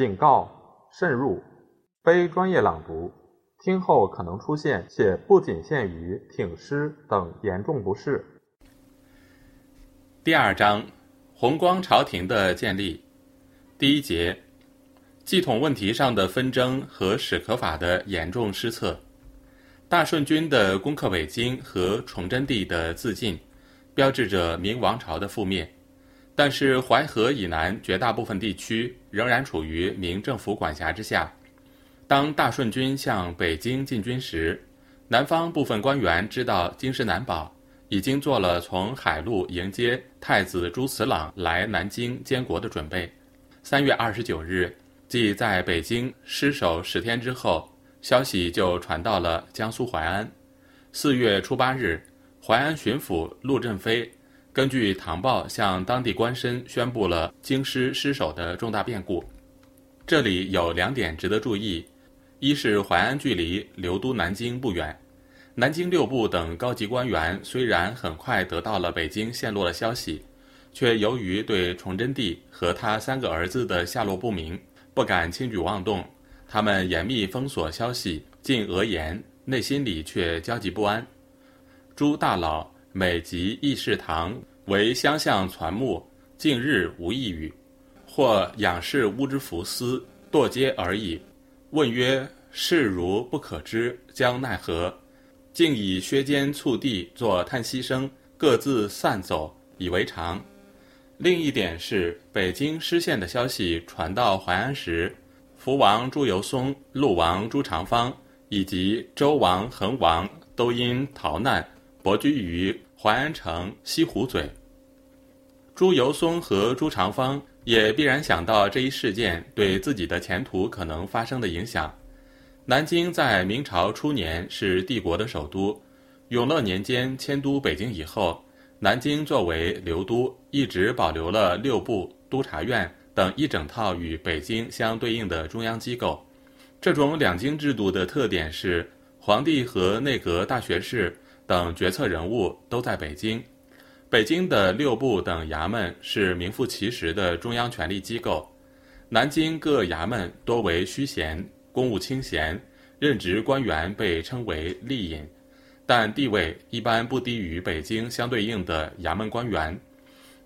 警告：慎入，非专业朗读，听后可能出现且不仅限于挺尸等严重不适。第二章，弘光朝廷的建立。第一节，系统问题上的纷争和史可法的严重失策。大顺军的攻克北京和崇祯帝的自尽，标志着明王朝的覆灭。但是淮河以南绝大部分地区仍然处于明政府管辖之下。当大顺军向北京进军时，南方部分官员知道京师难保。已经做了从海路迎接太子朱慈朗来南京监国的准备。三月二十九日，即在北京失守十天之后，消息就传到了江苏淮安。四月初八日，淮安巡抚陆振飞根据唐报向当地官绅宣布了京师失守的重大变故。这里有两点值得注意：一是淮安距离刘都南京不远。南京六部等高级官员虽然很快得到了北京陷落的消息，却由于对崇祯帝和他三个儿子的下落不明，不敢轻举妄动。他们严密封锁消息，禁讹言，内心里却焦急不安。诸大佬每集议事堂为相向传木，近日无一语，或仰视乌之浮丝，堕阶而已。问曰：“事如不可知，将奈何？”竟以削肩促地作叹息声，各自散走，以为常。另一点是，北京失陷的消息传到淮安时，福王朱由崧、陆王朱长方以及周王恒王都因逃难，泊居于淮安城西湖嘴。朱由崧和朱长方也必然想到这一事件对自己的前途可能发生的影响。南京在明朝初年是帝国的首都，永乐年间迁都北京以后，南京作为留都，一直保留了六部、督察院等一整套与北京相对应的中央机构。这种两京制度的特点是，皇帝和内阁大学士等决策人物都在北京。北京的六部等衙门是名副其实的中央权力机构，南京各衙门多为虚衔。公务清闲，任职官员被称为吏尹，但地位一般不低于北京相对应的衙门官员。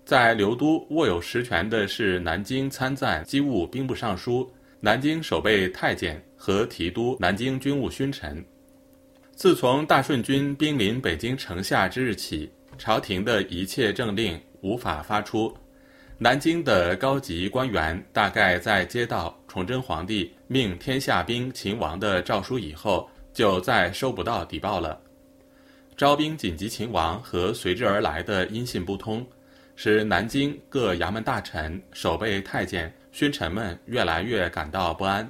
在刘都握有实权的是南京参赞机务兵部尚书、南京守备太监和提督南京军务勋臣。自从大顺军兵临北京城下之日起，朝廷的一切政令无法发出。南京的高级官员大概在接到崇祯皇帝命天下兵勤王的诏书以后，就再收不到底报了。招兵紧急勤王和随之而来的音信不通，使南京各衙门大臣、守备太监、勋臣们越来越感到不安。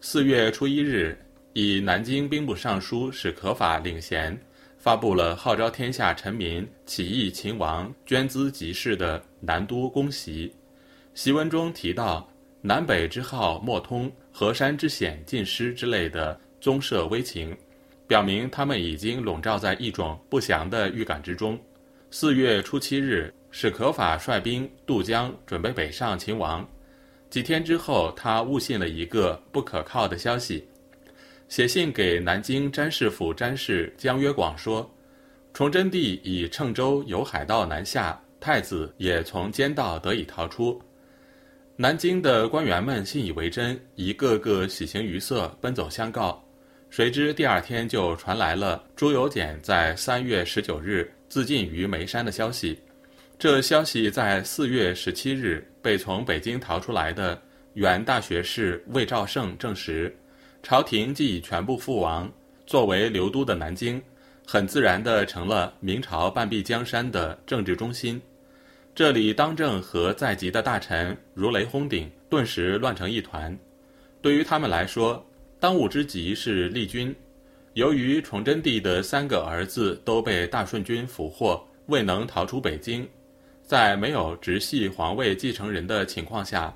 四月初一日，以南京兵部尚书史可法领衔。发布了号召天下臣民起义秦王捐资集市的南都公檄，檄文中提到南北之号莫通，河山之险尽失之类的宗社危情，表明他们已经笼罩在一种不祥的预感之中。四月初七日，史可法率兵渡江，准备北上秦王。几天之后，他误信了一个不可靠的消息。写信给南京詹事府詹事江约广说，崇祯帝以乘舟由海道南下，太子也从监道得以逃出。南京的官员们信以为真，一个个喜形于色，奔走相告。谁知第二天就传来了朱由检在三月十九日自尽于眉山的消息。这消息在四月十七日被从北京逃出来的原大学士魏兆胜证实。朝廷既已全部覆亡，作为流都的南京，很自然地成了明朝半壁江山的政治中心。这里当政和在籍的大臣如雷轰顶，顿时乱成一团。对于他们来说，当务之急是立军。由于崇祯帝的三个儿子都被大顺军俘获，未能逃出北京，在没有直系皇位继承人的情况下。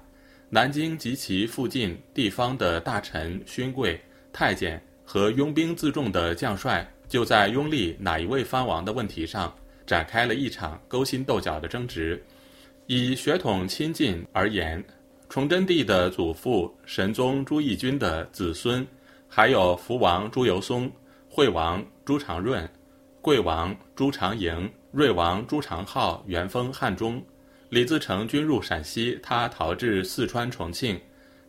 南京及其附近地方的大臣、勋贵、太监和拥兵自重的将帅，就在拥立哪一位藩王的问题上，展开了一场勾心斗角的争执。以血统亲近而言，崇祯帝的祖父神宗朱翊钧的子孙，还有福王朱由崧、惠王朱常润、贵王朱常迎、睿王朱常浩元封汉中。李自成军入陕西，他逃至四川重庆。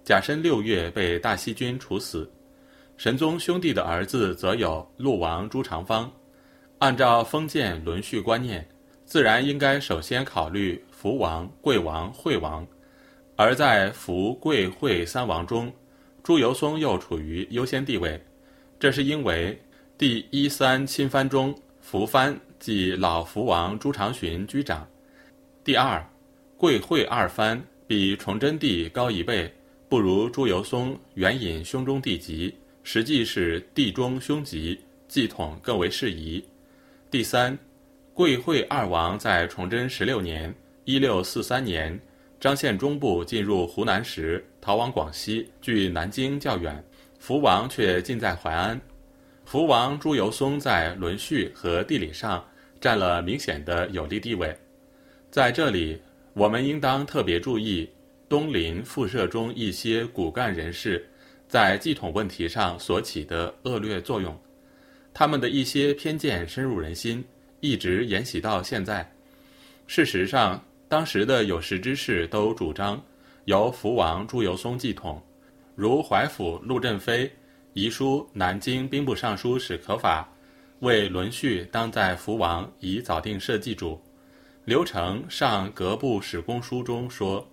甲申六月被大西军处死。神宗兄弟的儿子则有陆王朱常方。按照封建轮序观念，自然应该首先考虑福王、贵王、惠王。而在福、贵、惠三王中，朱由崧又处于优先地位。这是因为第一三亲藩中，福藩即老福王朱常洵居长。第二，贵惠二藩比崇祯帝高一倍，不如朱由崧援引兄终弟及，实际是弟中兄及，继统更为适宜。第三，贵惠二王在崇祯十六年（一六四三年），张献忠部进入湖南时，逃往广西，距南京较远，福王却近在淮安。福王朱由崧在轮序和地理上占了明显的有利地位。在这里，我们应当特别注意东林复社中一些骨干人士在继统问题上所起的恶劣作用，他们的一些偏见深入人心，一直沿袭到现在。事实上，当时的有识之士都主张由福王朱由崧继统，如淮府陆振飞遗书南京兵部尚书史可法为轮序当在福王已早定社稷主。刘成上阁部史公书中说：“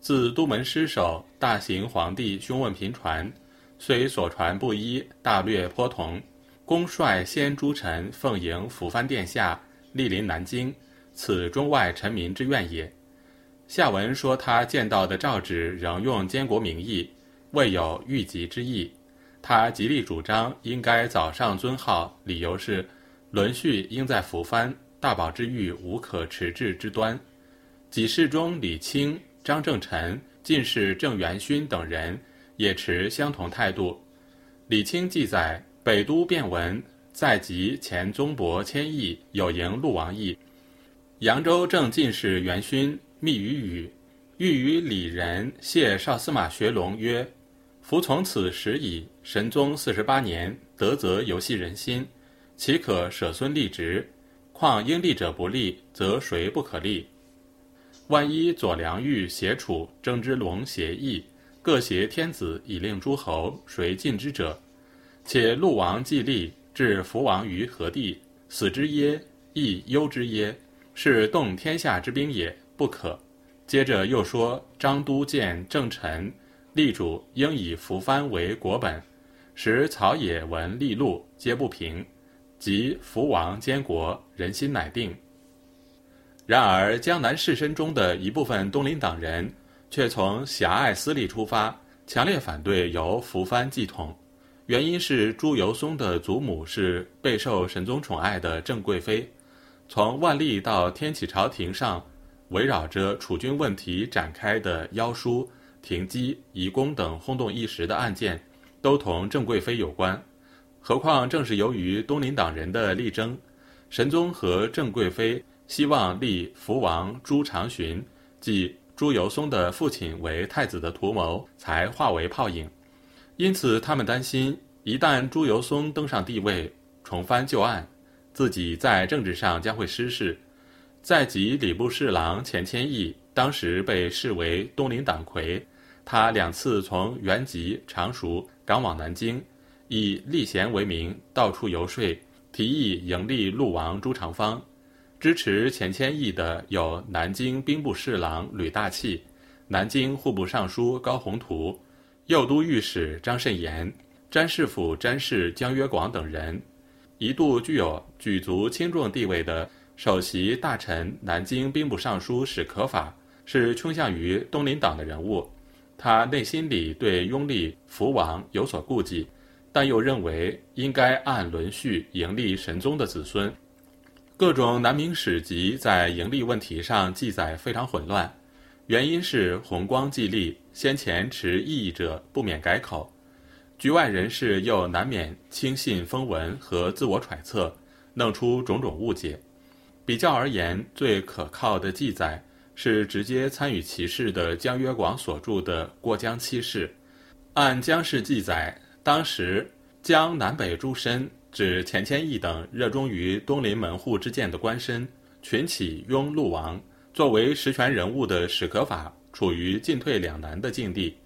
自都门失守，大行皇帝凶问频传，虽所传不一，大略颇同。公率先诸臣奉迎辅藩殿下，莅临南京，此中外臣民之愿也。”下文说他见到的诏旨仍用监国名义，未有御籍之意。他极力主张应该早上尊号，理由是轮序应在辅藩。大宝之欲无可迟滞之端，几世中李清、张正臣、进士郑元勋等人也持相同态度。李清记载北都变文在即前宗伯谦益有迎陆王意。扬州正进士元勋密于语，欲与李仁谢少司马学龙曰：“服从此时矣，神宗四十八年，德则游戏人心，岂可舍孙立职？”况应立者不立，则谁不可立？万一左良玉协楚征之龙协议，各挟天子以令诸侯，谁尽之者？且陆王既立，置福王于何地？死之耶？亦忧之耶？是动天下之兵也，不可。接着又说张都见正臣，立主应以福藩为国本，使曹野闻立禄，皆不平。即福王监国，人心乃定。然而，江南士绅中的一部分东林党人却从狭隘私利出发，强烈反对由福藩继统。原因是朱由崧的祖母是备受神宗宠爱的郑贵妃，从万历到天启朝廷上围绕着储君问题展开的妖书、停机、移宫等轰动一时的案件，都同郑贵妃有关。何况正是由于东林党人的力争，神宗和郑贵妃希望立福王朱常洵，即朱由崧的父亲为太子的图谋，才化为泡影。因此，他们担心，一旦朱由崧登上帝位，重翻旧案，自己在政治上将会失势。在即礼部侍郎钱谦益当时被视为东林党魁，他两次从原籍常熟赶往南京。以立贤为名，到处游说，提议迎立陆王朱常方。支持钱谦益的有南京兵部侍郎吕大器、南京户部尚书高宏图、右都御史张慎言、詹事府詹事江约广等人。一度具有举足轻重地位的首席大臣南京兵部尚书史可法，是倾向于东林党的人物。他内心里对拥立福王有所顾忌。但又认为应该按轮序迎立神宗的子孙，各种南明史籍在盈利问题上记载非常混乱，原因是弘光继立，先前持异议者不免改口，局外人士又难免轻信风闻和自我揣测，弄出种种误解。比较而言，最可靠的记载是直接参与其事的江约广所著的《过江七事》。按江氏记载，当时江南北诸身指钱谦益等热衷于东林门户之见的官绅，群起拥陆王。作为实权人物的史可法处于进退两难的境地。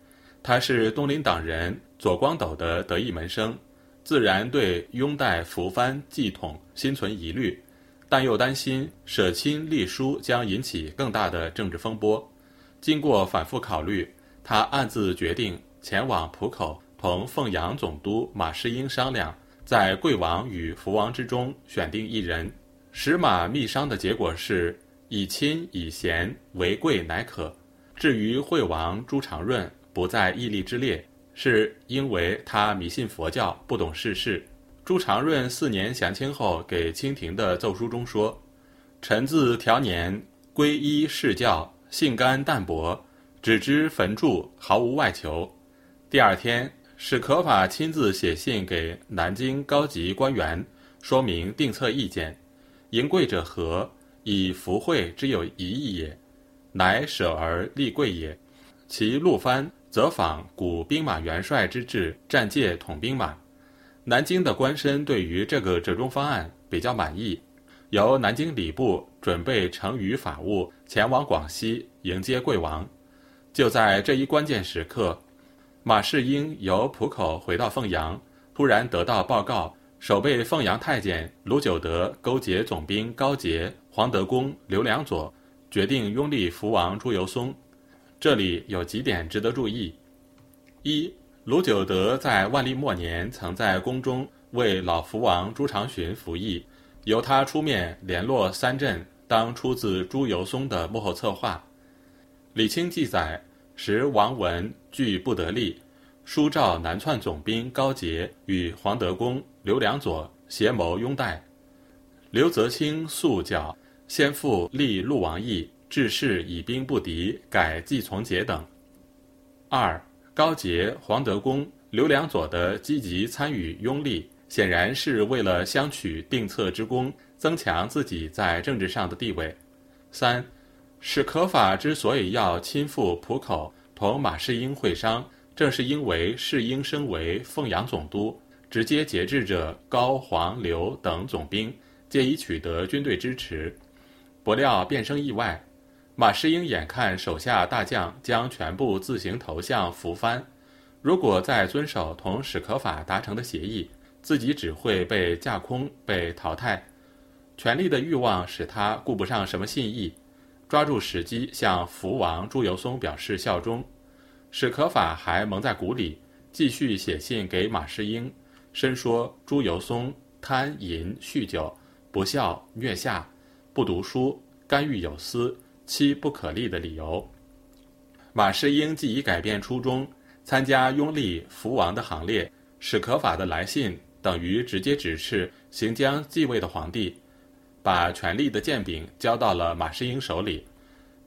他是东林党人左光斗的得意门生，自然对拥戴扶藩继统心存疑虑。但又担心舍亲立叔将引起更大的政治风波，经过反复考虑，他暗自决定前往浦口，同凤阳总督马士英商量，在贵王与福王之中选定一人。使马密商的结果是以亲以贤为贵乃可。至于惠王朱常润不在义利之列，是因为他迷信佛教，不懂世事。朱常润四年降清后，给清廷的奏书中说：“臣自调年皈依释教，性甘淡泊，只知焚铸，毫无外求。”第二天，史可法亲自写信给南京高级官员，说明定策意见。迎贵者何？以福惠之有一义也，乃舍而立贵也。其陆藩则仿古兵马元帅之制，战界统兵马。南京的官绅对于这个折中方案比较满意，由南京礼部准备成余法务前往广西迎接贵王。就在这一关键时刻，马士英由浦口回到凤阳，突然得到报告，守备凤阳太监卢九德勾结总兵高杰、黄德功、刘良佐，决定拥立福王朱由崧。这里有几点值得注意：一。卢九德在万历末年曾在宫中为老福王朱常洵服役，由他出面联络三镇，当出自朱由崧的幕后策划。李清记载，时王文惧不得力，书召南窜总兵高杰与黄德功、刘良佐协谋拥戴。刘泽清素教先父立陆王义，致仕以兵不敌，改继从节等。二。高杰、黄德功、刘良佐的积极参与拥立，显然是为了相取定策之功，增强自己在政治上的地位。三，史可法之所以要亲赴浦口同马士英会商，正是因为士英身为凤阳总督，直接节制着高、黄、刘等总兵，借以取得军队支持。不料变生意外。马士英眼看手下大将将全部自行投向扶藩，如果再遵守同史可法达成的协议，自己只会被架空、被淘汰。权力的欲望使他顾不上什么信义，抓住时机向福王朱由崧表示效忠。史可法还蒙在鼓里，继续写信给马士英，申说朱由崧贪淫酗酒、不孝虐下、不读书、干预有司。妻不可立的理由。马士英既已改变初衷，参加拥立福王的行列，史可法的来信等于直接指示行将继位的皇帝，把权力的剑柄交到了马士英手里。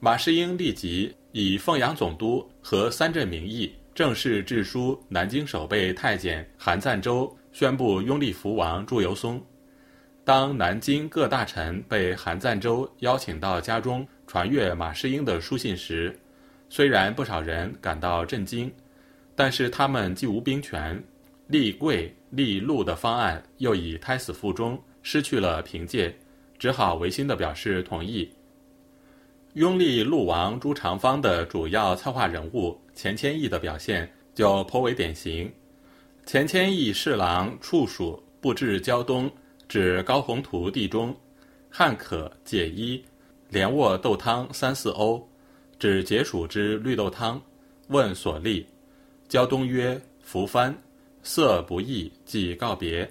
马士英立即以凤阳总督和三镇名义，正式致书南京守备太监韩赞周，宣布拥立福王朱由崧。当南京各大臣被韩赞周邀请到家中。传阅马士英的书信时，虽然不少人感到震惊，但是他们既无兵权，立贵立禄的方案又已胎死腹中，失去了凭借，只好违心的表示同意。拥立陆王朱长方的主要策划人物钱谦益的表现就颇为典型。钱谦益侍郎处属布置胶东，指高宏图地中，汉可解衣。连卧豆汤三四瓯，指解暑之绿豆汤。问所立，胶东曰：“扶藩，色不异，即告别。”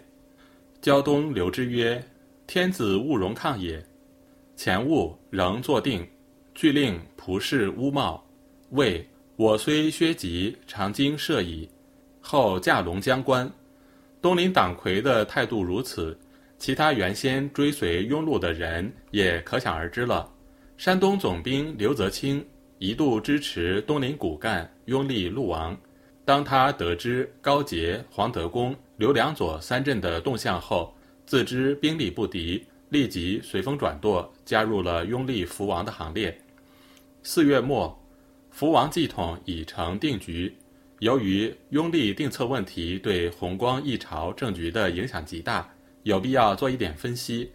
胶东留之曰：“天子勿容抗也。”前物仍坐定，俱令仆侍乌帽。谓：“我虽削籍，常经涉矣。”后驾龙江关。东林党魁的态度如此。其他原先追随拥陆的人也可想而知了。山东总兵刘泽清一度支持东林骨干拥立陆王，当他得知高杰、黄德功、刘良佐三镇的动向后，自知兵力不敌，立即随风转舵，加入了拥立福王的行列。四月末，福王继统已成定局。由于拥立定策问题对弘光一朝政局的影响极大，有必要做一点分析。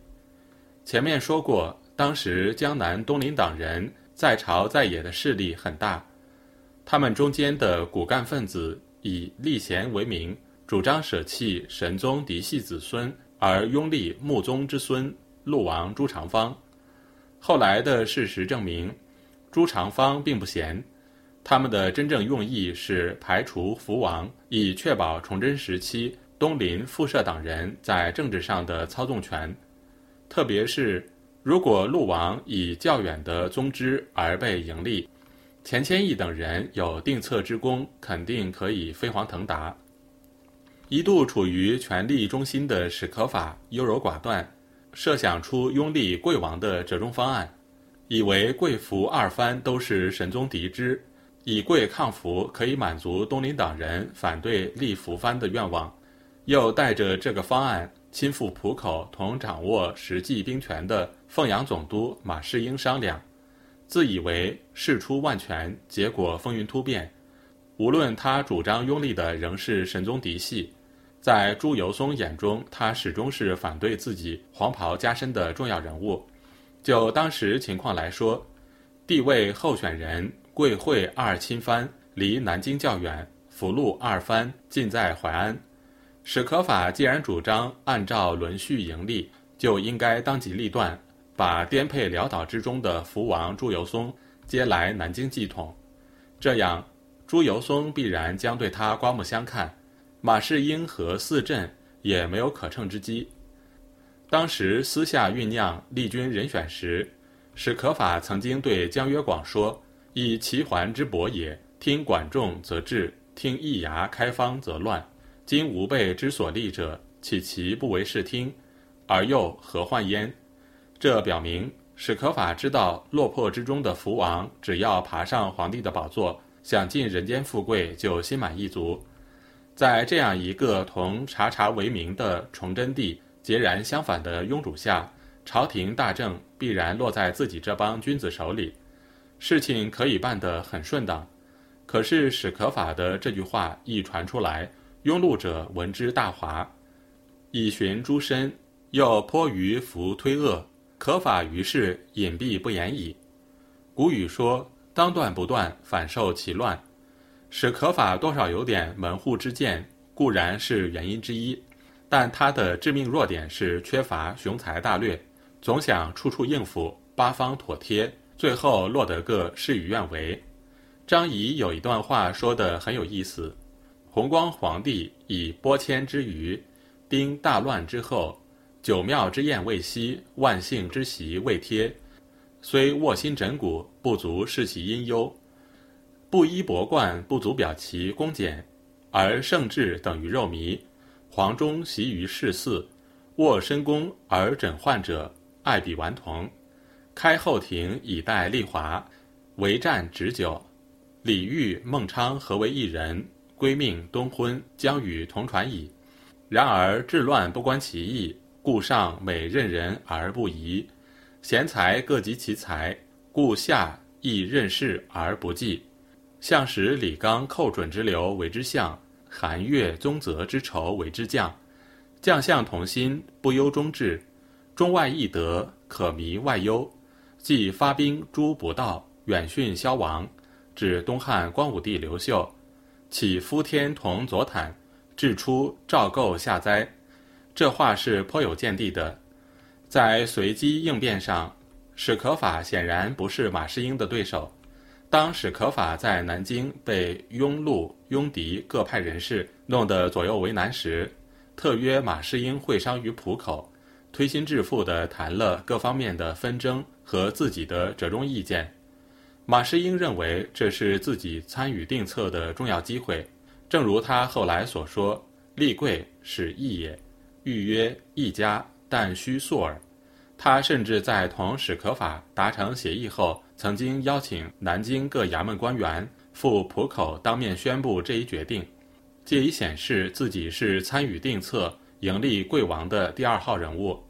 前面说过，当时江南东林党人在朝在野的势力很大，他们中间的骨干分子以立贤为名，主张舍弃神宗嫡系子孙，而拥立穆宗之孙陆王朱长方。后来的事实证明，朱长方并不贤。他们的真正用意是排除福王，以确保崇祯时期东林复社党人在政治上的操纵权。特别是如果陆王以较远的宗支而被迎立，钱谦益等人有定策之功，肯定可以飞黄腾达。一度处于权力中心的史可法优柔寡断，设想出拥立贵王的折中方案，以为贵福二藩都是神宗嫡支。以贵抗福可以满足东林党人反对立福藩的愿望，又带着这个方案亲赴浦口同掌握实际兵权的凤阳总督马士英商量，自以为事出万全，结果风云突变。无论他主张拥立的仍是神宗嫡系，在朱由崧眼中，他始终是反对自己黄袍加身的重要人物。就当时情况来说，地位候选人。贵会二亲藩离南京较远，福禄二藩近在淮安。史可法既然主张按照轮序迎立，就应该当机立断，把颠沛潦倒之中的福王朱由崧接来南京继统。这样，朱由崧必然将对他刮目相看，马士英和四镇也没有可乘之机。当时私下酝酿立军人选时，史可法曾经对江约广说。以齐桓之伯也，听管仲则治，听易牙开方则乱。今吾辈之所立者，岂其不为视听？而又何患焉？这表明史可法知道落魄之中的福王，只要爬上皇帝的宝座，享尽人间富贵，就心满意足。在这样一个同察察为名的崇祯帝截然相反的庸主下，朝廷大政必然落在自己这帮君子手里。事情可以办得很顺当，可是史可法的这句话一传出来，拥路者闻之大哗，以寻诸身，又颇于服推恶，可法于是隐蔽不言矣。古语说：“当断不断，反受其乱。”史可法多少有点门户之见，固然是原因之一，但他的致命弱点是缺乏雄才大略，总想处处应付，八方妥帖。最后落得个事与愿违。张仪有一段话说得很有意思：弘光皇帝以拨迁之余，丁大乱之后，九庙之宴未息，万幸之席未贴，虽卧薪枕骨，不足视其阴忧；布衣帛冠，不足表其恭俭，而圣制等于肉糜。黄中习于世祀，卧深宫而枕患者，爱比顽童。开后庭以待丽华，为战执酒。李煜、孟昌合为一人，归命东昏，将与同传矣。然而治乱不关其意，故上每任人而不疑。贤才各及其才，故下亦任事而不计。相使李纲寇准之流为之相，韩岳宗泽之仇为之将。将相同心，不忧中治，中外易得，可弥外忧。即发兵诛不道，远逊消亡，指东汉光武帝刘秀，起夫天同左袒，至出赵构下灾。这话是颇有见地的。在随机应变上，史可法显然不是马士英的对手。当史可法在南京被拥陆、拥狄各派人士弄得左右为难时，特约马士英会商于浦口，推心置腹地谈了各方面的纷争。和自己的折中意见，马士英认为这是自己参与定策的重要机会。正如他后来所说：“立贵是义也，欲约一家，但须速耳。”他甚至在同史可法达成协议后，曾经邀请南京各衙门官员赴浦口当面宣布这一决定，借以显示自己是参与定策、迎立贵王的第二号人物。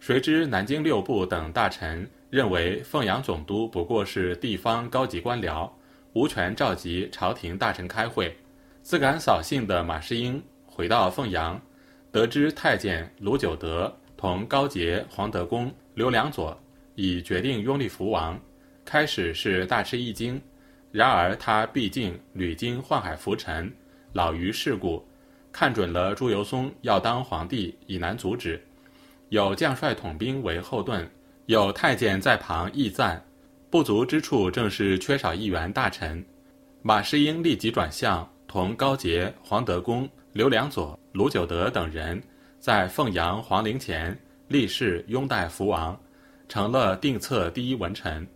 谁知南京六部等大臣。认为凤阳总督不过是地方高级官僚，无权召集朝廷大臣开会。自感扫兴的马士英回到凤阳，得知太监卢九德同高杰、黄德公、刘良佐已决定拥立福王，开始是大吃一惊。然而他毕竟屡经宦海浮沉，老于世故，看准了朱由崧要当皇帝，已难阻止。有将帅统兵为后盾，有太监在旁议赞，不足之处正是缺少一员大臣。马士英立即转向，同高杰、黄德公、刘良佐、卢九德等人，在凤阳皇陵前立誓拥戴福王，成了定策第一文臣。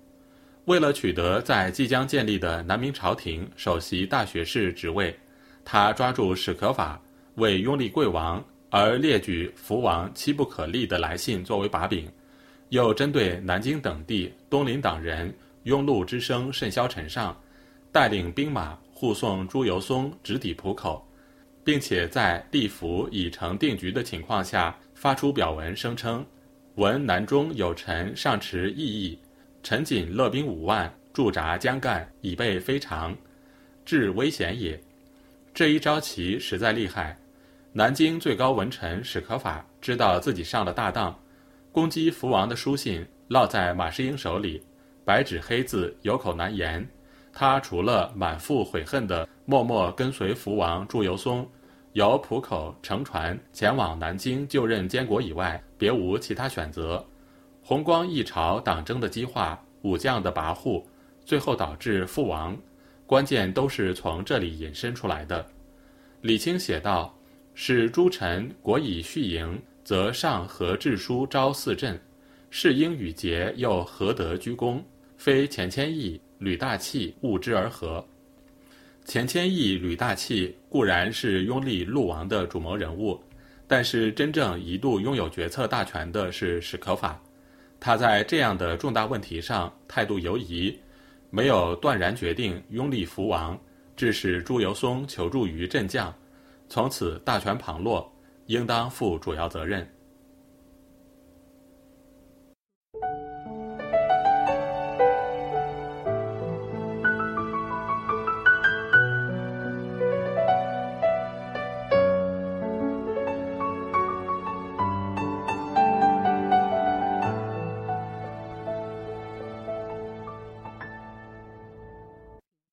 为了取得在即将建立的南明朝廷首席大学士职位，他抓住史可法为拥立贵王而列举福王妻不可立的来信作为把柄，又针对南京等地东林党人拥陆之声甚嚣尘上，带领兵马护送朱由崧直抵浦口，并且在地府已成定局的情况下发出表文，声称：“闻南中有臣上持异议。”臣仅勒兵五万驻扎江干，以备非常，至危险也。这一招棋实在厉害。南京最高文臣史可法知道自己上了大当，攻击福王的书信落在马士英手里，白纸黑字，有口难言。他除了满腹悔恨的默默跟随福王祝由崧，由浦口乘船前往南京就任监国以外，别无其他选择。弘光一朝党争的激化，武将的跋扈，最后导致覆亡，关键都是从这里引申出来的。李清写道：“使诸臣国以续营，则上何致书招四镇？是应与节又何得居功？非钱谦益、吕大器物之而合？”钱谦益、吕大器固然是拥立陆王的主谋人物，但是真正一度拥有决策大权的是史可法。他在这样的重大问题上态度犹疑，没有断然决定拥立福王，致使朱由崧求助于镇将，从此大权旁落，应当负主要责任。